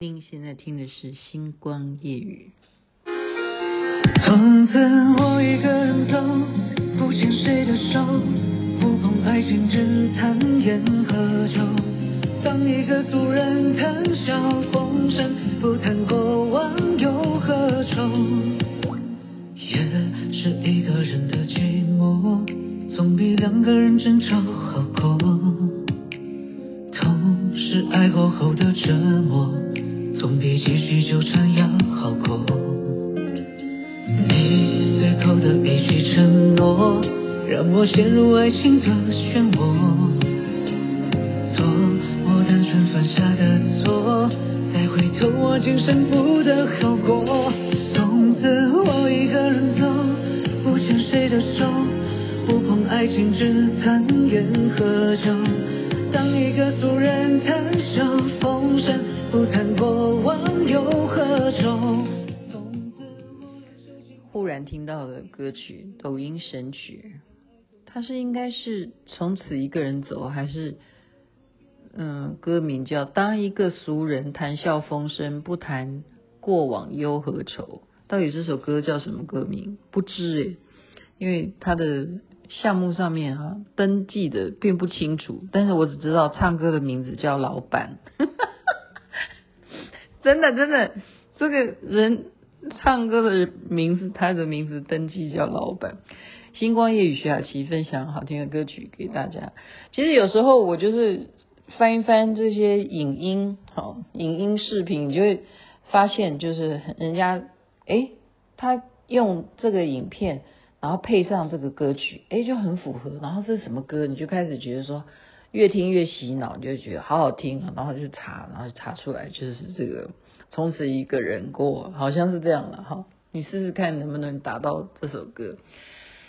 您现在听的是《星光夜雨》。从此我一个人走，不牵谁的手，不碰爱情，只谈烟和酒。当一个俗人谈笑风生，不谈过往忧和愁。夜是一个人的寂寞，总比两个人争吵好过。痛是爱过后的折磨。总比继续纠缠要好过。你最后的一句承诺，让我陷入爱情的漩。歌曲，抖音神曲，它是应该是从此一个人走，还是嗯，歌名叫《当一个俗人谈笑风生，不谈过往忧和愁》？到底这首歌叫什么歌名？不知诶，因为他的项目上面啊登记的并不清楚，但是我只知道唱歌的名字叫老板。真的真的，这个人唱歌的名字，他的名字登记叫老板。星光夜雨徐雅琪分享好听的歌曲给大家。其实有时候我就是翻一翻这些影音，好影音视频，你就会发现，就是人家诶，他用这个影片，然后配上这个歌曲，诶，就很符合。然后这是什么歌？你就开始觉得说。越听越洗脑，就觉得好好听啊，然后就查，然后查出来就是这个从此一个人过，好像是这样了哈。你试试看能不能达到这首歌。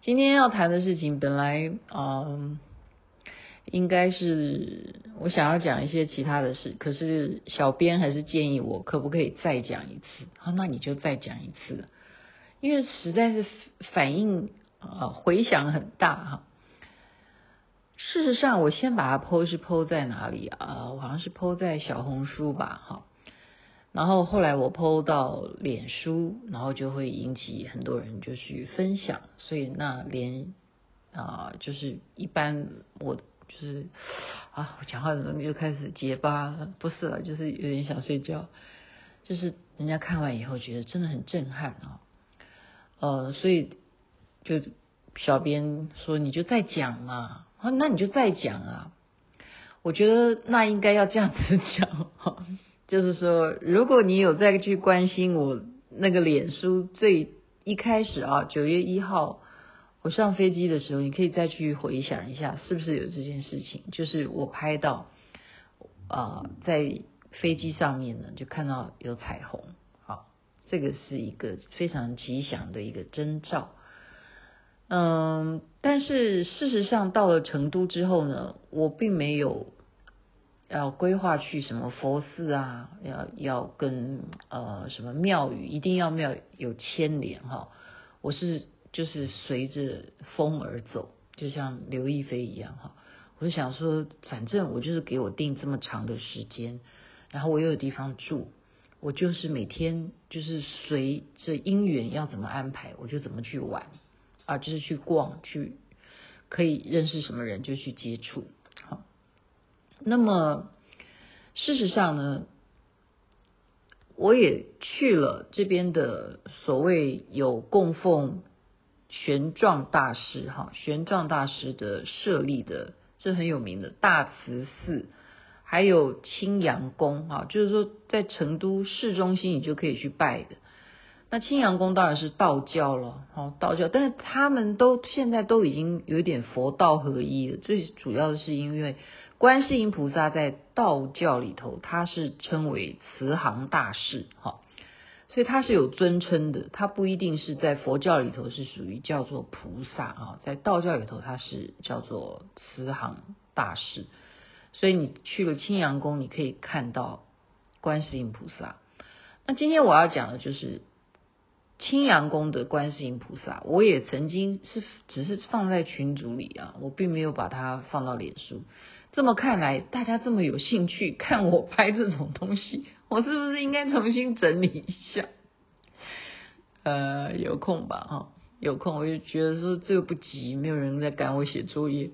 今天要谈的事情本来嗯应该是我想要讲一些其他的事，可是小编还是建议我可不可以再讲一次？好，那你就再讲一次，因为实在是反应啊回响很大哈。事实上，我先把它剖是剖在哪里啊？我好像是剖在小红书吧，哈。然后后来我剖到脸书，然后就会引起很多人就去分享，所以那连啊，就是一般我就是啊，我讲话怎么就开始结巴？不是了，就是有点想睡觉。就是人家看完以后觉得真的很震撼啊，呃，所以就小编说你就再讲嘛。啊，那你就再讲啊！我觉得那应该要这样子讲，就是说，如果你有再去关心我那个脸书最一开始啊，九月一号我上飞机的时候，你可以再去回想一下，是不是有这件事情？就是我拍到啊，在飞机上面呢，就看到有彩虹，好，这个是一个非常吉祥的一个征兆。嗯，但是事实上到了成都之后呢，我并没有要规划去什么佛寺啊，要要跟呃什么庙宇，一定要庙有牵连哈。我是就是随着风而走，就像刘亦菲一样哈。我就想说，反正我就是给我定这么长的时间，然后我又有地方住，我就是每天就是随着因缘要怎么安排，我就怎么去玩。啊，就是去逛，去可以认识什么人就去接触。好，那么事实上呢，我也去了这边的所谓有供奉玄奘大师哈，玄奘大师的设立的，这很有名的大慈寺，还有青阳宫哈，就是说在成都市中心你就可以去拜的。那青阳宫当然是道教了，哦，道教，但是他们都现在都已经有点佛道合一了。最主要的是因为观世音菩萨在道教里头，他是称为慈航大士，哈，所以他是有尊称的。他不一定是在佛教里头是属于叫做菩萨啊，在道教里头他是叫做慈航大士。所以你去了青阳宫，你可以看到观世音菩萨。那今天我要讲的就是。青阳宫的观世音菩萨，我也曾经是只是放在群组里啊，我并没有把它放到脸书。这么看来，大家这么有兴趣看我拍这种东西，我是不是应该重新整理一下？呃，有空吧，哈，有空我就觉得说这个不急，没有人在赶我写作业。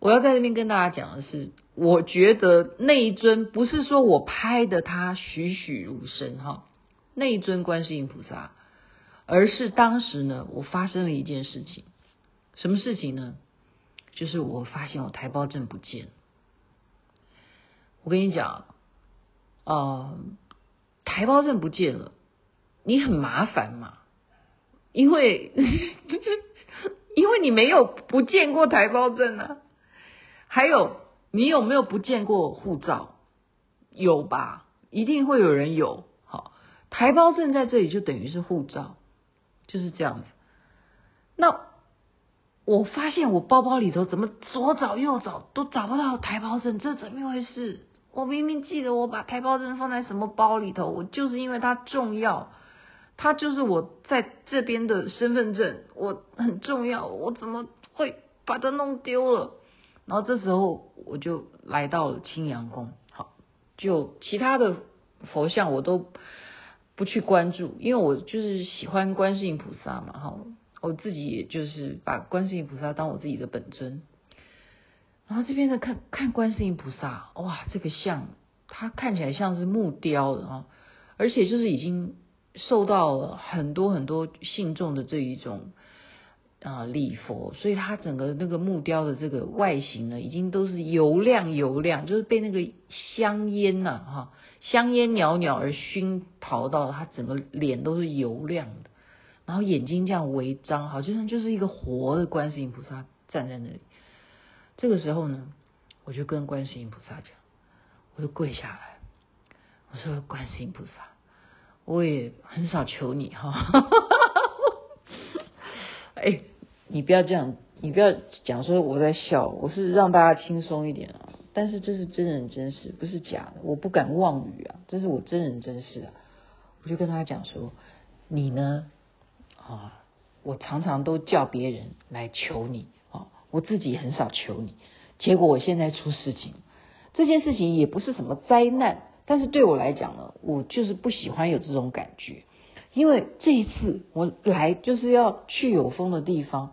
我要在这边跟大家讲的是，我觉得那一尊不是说我拍的他栩栩如生哈，那一尊观世音菩萨，而是当时呢，我发生了一件事情，什么事情呢？就是我发现我台胞证不见。我跟你讲，呃，台胞证不见了，你很麻烦嘛，因为 因为你没有不见过台胞证啊，还有你有没有不见过护照？有吧，一定会有人有。好，台胞证在这里就等于是护照，就是这样子。那我发现我包包里头怎么左找右找都找不到台胞证，这怎么一回事？我明明记得我把台胞证放在什么包里头，我就是因为它重要，它就是我在这边的身份证，我很重要，我怎么会把它弄丢了？然后这时候我就来到了青阳宫，好，就其他的佛像我都不去关注，因为我就是喜欢观世音菩萨嘛，哈，我自己也就是把观世音菩萨当我自己的本尊。然后这边的看看观世音菩萨，哇，这个像它看起来像是木雕的啊，而且就是已经受到了很多很多信众的这一种啊礼佛，所以它整个那个木雕的这个外形呢，已经都是油亮油亮，就是被那个香烟呐哈香烟袅袅而熏陶到，它整个脸都是油亮的，然后眼睛这样微张，好像就是一个活的观世音菩萨站在那里。这个时候呢，我就跟观世音菩萨讲，我就跪下来，我说：“观世音菩萨，我也很少求你哈，哎，你不要这样，你不要讲说我在笑，我是让大家轻松一点啊。但是这是真人真事，不是假的，我不敢妄语啊，这是我真人真事啊。我就跟他讲说，你呢，啊，我常常都叫别人来求你啊。”我自己很少求你，结果我现在出事情，这件事情也不是什么灾难，但是对我来讲呢，我就是不喜欢有这种感觉，因为这一次我来就是要去有风的地方，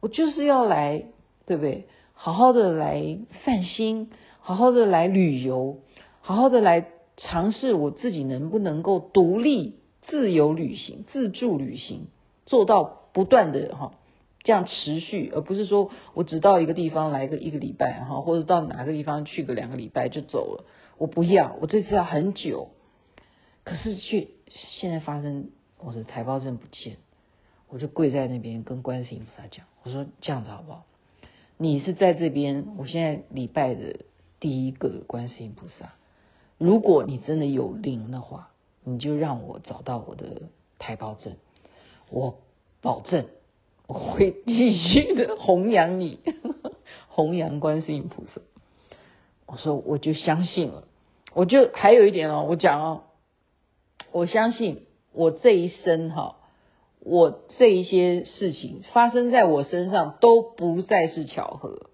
我就是要来，对不对？好好的来散心，好好的来旅游，好好的来尝试我自己能不能够独立、自由旅行、自助旅行，做到不断的哈。这样持续，而不是说我只到一个地方来个一个礼拜哈，或者到哪个地方去个两个礼拜就走了。我不要，我这次要很久。可是却现在发生，我的台胞证不见，我就跪在那边跟观世音菩萨讲，我说这样子好不好？你是在这边，我现在礼拜的第一个观世音菩萨，如果你真的有灵的话，你就让我找到我的台胞证，我保证。我会继续的弘扬你，弘扬观世音菩萨。我说我就相信了，我就还有一点哦，我讲哦，我相信我这一生哈，我这一些事情发生在我身上都不再是巧合。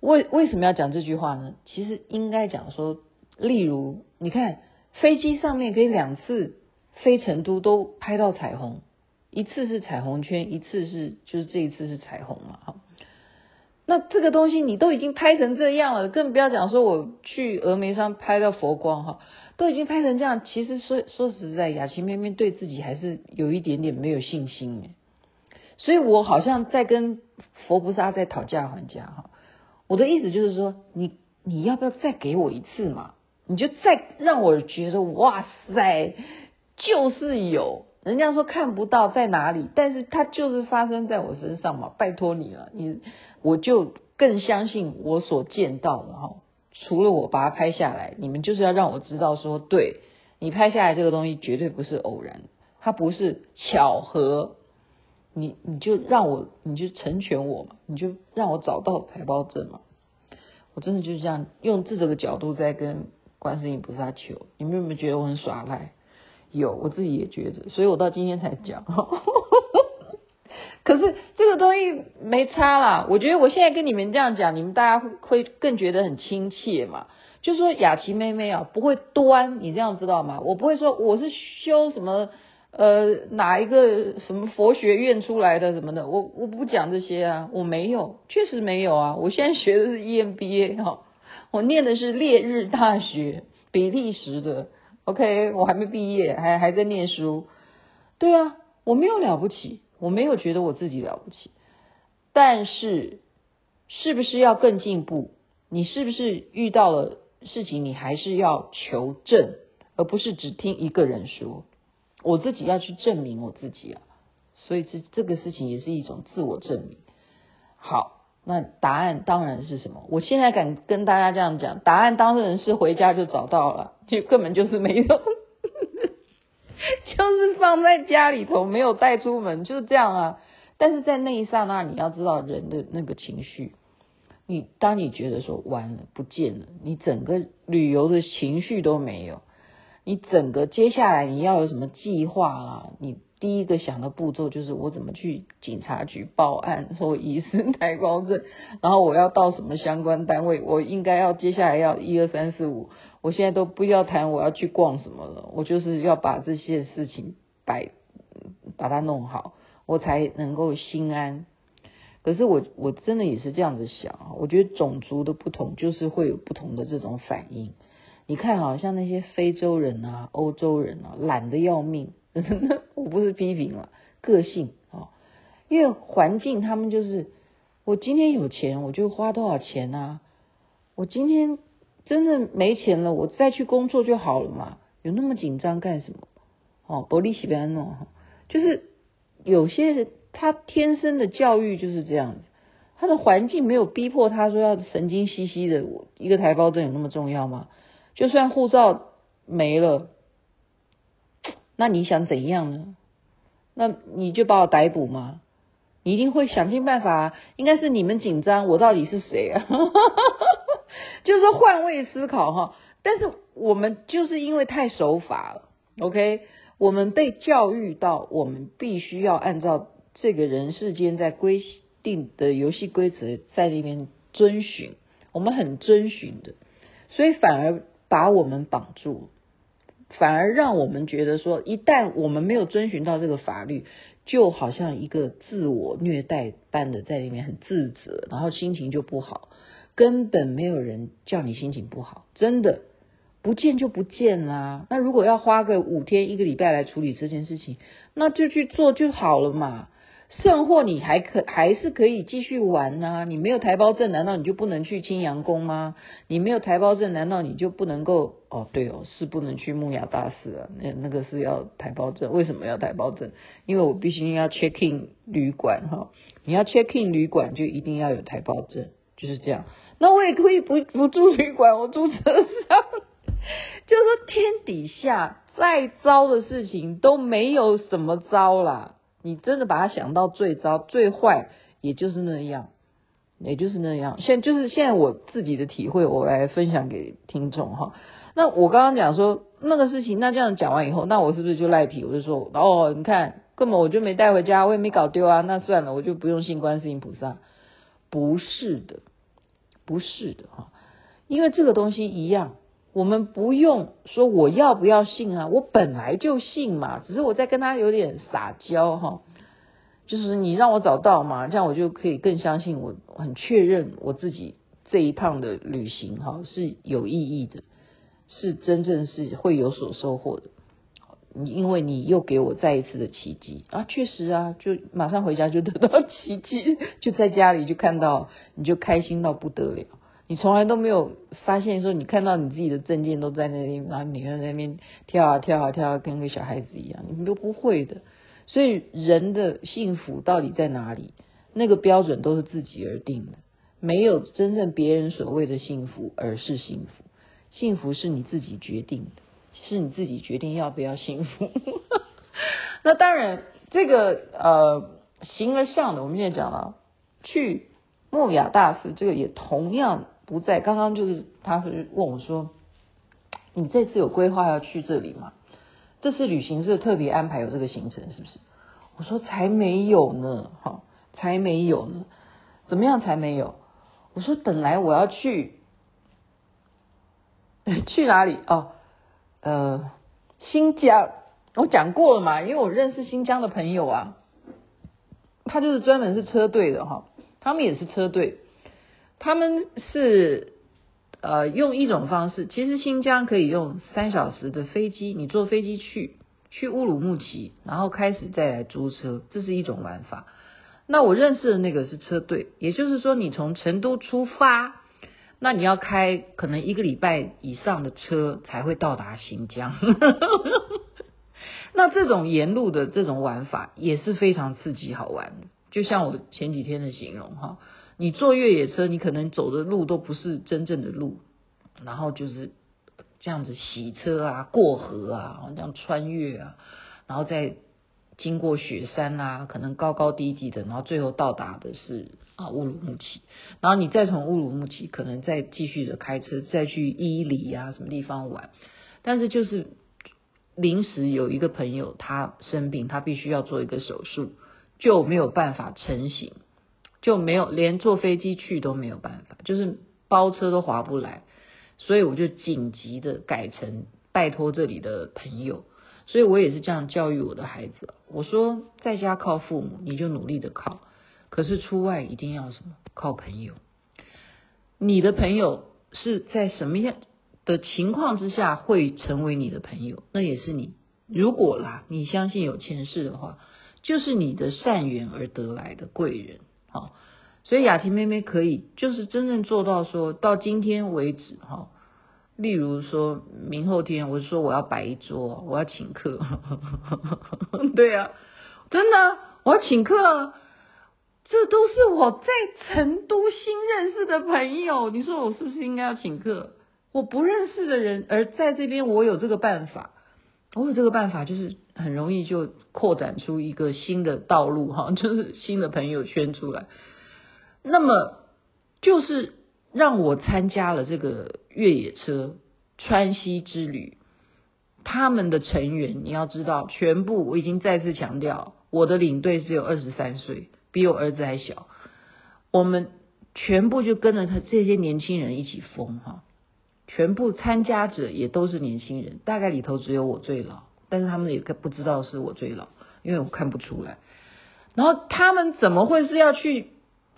为为什么要讲这句话呢？其实应该讲说，例如你看飞机上面可以两次飞成都都拍到彩虹。一次是彩虹圈，一次是就是这一次是彩虹嘛，哈。那这个东西你都已经拍成这样了，更不要讲说我去峨眉山拍到佛光哈，都已经拍成这样。其实说说实在，雅琪妹妹对自己还是有一点点没有信心哎，所以我好像在跟佛菩萨在讨价还价哈。我的意思就是说，你你要不要再给我一次嘛？你就再让我觉得哇塞，就是有。人家说看不到在哪里，但是它就是发生在我身上嘛，拜托你了，你我就更相信我所见到的哈。除了我把它拍下来，你们就是要让我知道说，对，你拍下来这个东西绝对不是偶然，它不是巧合，你你就让我，你就成全我嘛，你就让我找到台胞证嘛。我真的就是这样用这个角度在跟观世音菩萨求，你们有没有觉得我很耍赖？有，我自己也觉得，所以我到今天才讲。可是这个东西没差啦，我觉得我现在跟你们这样讲，你们大家会会更觉得很亲切嘛。就说雅琪妹妹啊，不会端，你这样知道吗？我不会说我是修什么呃哪一个什么佛学院出来的什么的，我我不讲这些啊，我没有，确实没有啊。我现在学的是 EMBA 哈，我念的是烈日大学比利时的，OK，我还没毕业，还还在念书。对啊，我没有了不起，我没有觉得我自己了不起，但是是不是要更进步？你是不是遇到了事情，你还是要求证，而不是只听一个人说。我自己要去证明我自己啊，所以这这个事情也是一种自我证明。好，那答案当然是什么？我现在敢跟大家这样讲，答案当然是回家就找到了，就根本就是没有，就是放在家里头没有带出门，就是这样啊。但是在那一刹那，你要知道人的那个情绪。你当你觉得说完了不见了，你整个旅游的情绪都没有，你整个接下来你要有什么计划啊？你第一个想的步骤就是我怎么去警察局报案说遗失台胞证，然后我要到什么相关单位，我应该要接下来要一二三四五，我现在都不要谈我要去逛什么了，我就是要把这些事情摆把它弄好，我才能够心安。可是我我真的也是这样子想啊，我觉得种族的不同就是会有不同的这种反应。你看，好像那些非洲人啊、欧洲人啊，懒得要命，我不是批评了，个性啊，因为环境他们就是，我今天有钱我就花多少钱啊，我今天真的没钱了，我再去工作就好了嘛，有那么紧张干什么？哦，伯利西比安诺，就是有些人。他天生的教育就是这样子，他的环境没有逼迫他说要神经兮兮的。我一个台胞证有那么重要吗？就算护照没了，那你想怎样呢？那你就把我逮捕吗？你一定会想尽办法。应该是你们紧张，我到底是谁啊？就是说换位思考哈。但是我们就是因为太守法了，OK？我们被教育到，我们必须要按照。这个人世间在规定的游戏规则在那边遵循，我们很遵循的，所以反而把我们绑住，反而让我们觉得说，一旦我们没有遵循到这个法律，就好像一个自我虐待般的在里面很自责，然后心情就不好。根本没有人叫你心情不好，真的不见就不见啦。那如果要花个五天一个礼拜来处理这件事情，那就去做就好了嘛。甚或你还可还是可以继续玩啊？你没有台胞证，难道你就不能去青阳宫吗？你没有台胞证，难道你就不能够？哦，对哦，是不能去木雅大寺啊。那那个是要台胞证，为什么要台胞证？因为我必须要 check in 旅馆哈。你要 check in 旅馆，就一定要有台胞证，就是这样。那我也可以不不住旅馆，我住车上。就是说天底下再糟的事情都没有什么糟啦。你真的把它想到最糟、最坏，也就是那样，也就是那样。现就是现在我自己的体会，我来分享给听众哈。那我刚刚讲说那个事情，那这样讲完以后，那我是不是就赖皮？我就说哦，你看根本我就没带回家，我也没搞丢啊。那算了，我就不用信观世音菩萨。不是的，不是的哈，因为这个东西一样。我们不用说我要不要信啊，我本来就信嘛，只是我在跟他有点撒娇哈，就是你让我找到嘛，这样我就可以更相信我，很确认我自己这一趟的旅行哈是有意义的，是真正是会有所收获的，因为你又给我再一次的奇迹啊，确实啊，就马上回家就得到奇迹，就在家里就看到，你就开心到不得了。你从来都没有发现说，你看到你自己的证件都在那里，然后你在那边跳啊跳啊跳啊，跟个小孩子一样，你都不会的。所以人的幸福到底在哪里？那个标准都是自己而定的，没有真正别人所谓的幸福，而是幸福。幸福是你自己决定的，是你自己决定要不要幸福。那当然，这个呃形而上的，我们现在讲了去木雅大寺，这个也同样。不在，刚刚就是他是问我说：“你这次有规划要去这里吗？这次旅行社特别安排有这个行程是不是？”我说：“才没有呢，哈，才没有呢，怎么样才没有？”我说：“本来我要去 去哪里？哦，呃，新疆。我讲过了嘛，因为我认识新疆的朋友啊，他就是专门是车队的哈，他们也是车队，他们是呃用一种方式，其实新疆可以用三小时的飞机，你坐飞机去去乌鲁木齐，然后开始再来租车，这是一种玩法。那我认识的那个是车队，也就是说你从成都出发，那你要开可能一个礼拜以上的车才会到达新疆。那这种沿路的这种玩法也是非常刺激好玩，就像我前几天的形容哈，你坐越野车，你可能走的路都不是真正的路，然后就是这样子洗车啊、过河啊、这样穿越啊，然后再经过雪山啊，可能高高低低的，然后最后到达的是啊乌鲁木齐，然后你再从乌鲁木齐可能再继续的开车再去伊犁啊什么地方玩，但是就是。临时有一个朋友他生病，他必须要做一个手术，就没有办法成行，就没有连坐飞机去都没有办法，就是包车都划不来，所以我就紧急的改成拜托这里的朋友，所以我也是这样教育我的孩子，我说在家靠父母，你就努力的靠，可是出外一定要什么？靠朋友，你的朋友是在什么样的情况之下会成为你的朋友，那也是你如果啦，你相信有前世的话，就是你的善缘而得来的贵人。好，所以雅婷妹妹可以就是真正做到说到今天为止哈，例如说明后天我说我要摆一桌，我要请客，对啊，真的我要请客，这都是我在成都新认识的朋友，你说我是不是应该要请客？我不认识的人，而在这边我有这个办法，我有这个办法，就是很容易就扩展出一个新的道路哈，就是新的朋友圈出来。那么就是让我参加了这个越野车川西之旅，他们的成员你要知道，全部我已经再次强调，我的领队只有二十三岁，比我儿子还小，我们全部就跟着他这些年轻人一起疯哈。全部参加者也都是年轻人，大概里头只有我最老，但是他们也不知道是我最老，因为我看不出来。然后他们怎么会是要去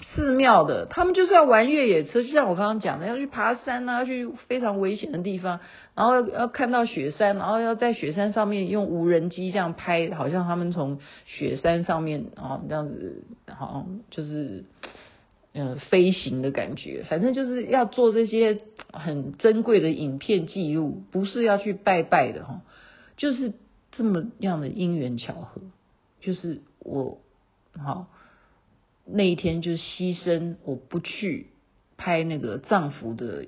寺庙的？他们就是要玩越野车，就像我刚刚讲的，要去爬山啊，要去非常危险的地方，然后要看到雪山，然后要在雪山上面用无人机这样拍，好像他们从雪山上面啊这样子，好就是。嗯，飞行的感觉，反正就是要做这些很珍贵的影片记录，不是要去拜拜的哈，就是这么样的因缘巧合，就是我好那一天就牺牲，我不去拍那个藏服的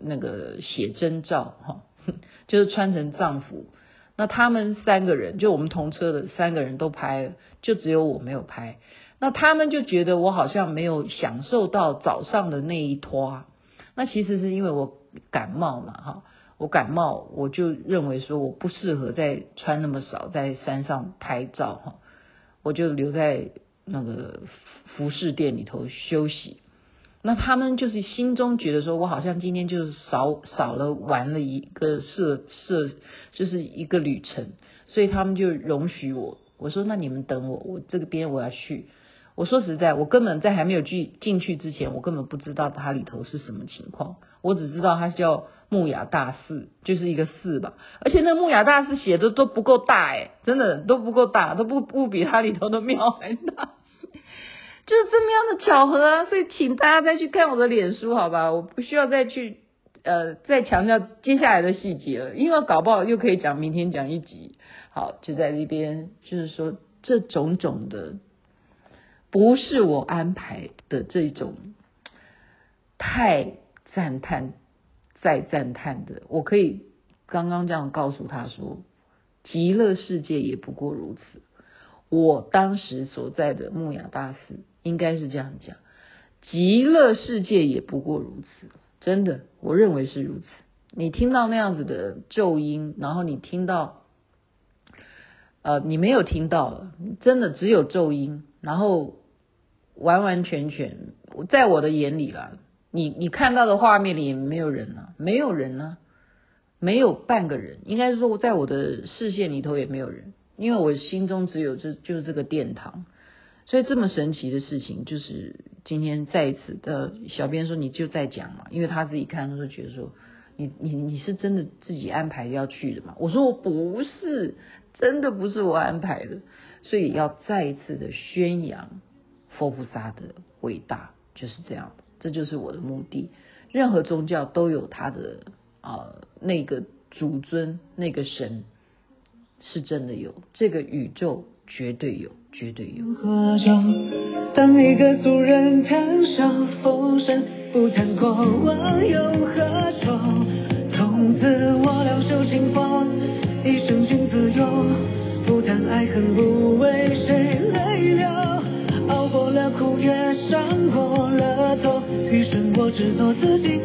那个写真照哈，就是穿成藏服，那他们三个人就我们同车的三个人都拍了，就只有我没有拍。那他们就觉得我好像没有享受到早上的那一拖，那其实是因为我感冒嘛，哈，我感冒，我就认为说我不适合再穿那么少在山上拍照，哈，我就留在那个服饰店里头休息。那他们就是心中觉得说我好像今天就是少少了玩了一个设设，就是一个旅程，所以他们就容许我。我说那你们等我，我这个边我要去。我说实在，我根本在还没有去进去之前，我根本不知道它里头是什么情况。我只知道它叫木雅大寺，就是一个寺吧。而且那木雅大寺写的都不够大哎，真的都不够大，都不不比它里头的庙还大。就是这么样的巧合啊！所以请大家再去看我的脸书，好吧？我不需要再去呃再强调接下来的细节了，因为搞不好又可以讲明天讲一集。好，就在那边，就是说这种种的。不是我安排的这种太赞叹再赞叹的，我可以刚刚这样告诉他说，极乐世界也不过如此。我当时所在的木雅大寺应该是这样讲，极乐世界也不过如此，真的，我认为是如此。你听到那样子的咒音，然后你听到，呃，你没有听到了，真的只有咒音。然后完完全全，在我的眼里啦，你你看到的画面里没有人啊，没有人啊，没有半个人，应该是说在我的视线里头也没有人，因为我心中只有这就是这个殿堂。所以这么神奇的事情，就是今天再一次的小编说你就在讲嘛，因为他自己看，他说觉得说你你你是真的自己安排要去的嘛？我说我不是，真的不是我安排的，所以要再一次的宣扬佛菩萨的伟大，就是这样，这就是我的目的。任何宗教都有他的啊、呃、那个主尊，那个神是真的有，这个宇宙绝对有。绝对有。当一个俗人谈笑风生，不谈过往有何愁。从此我俩修情况。爱恨不为谁泪流，熬过了苦，也伤过了痛，余生我只做自己。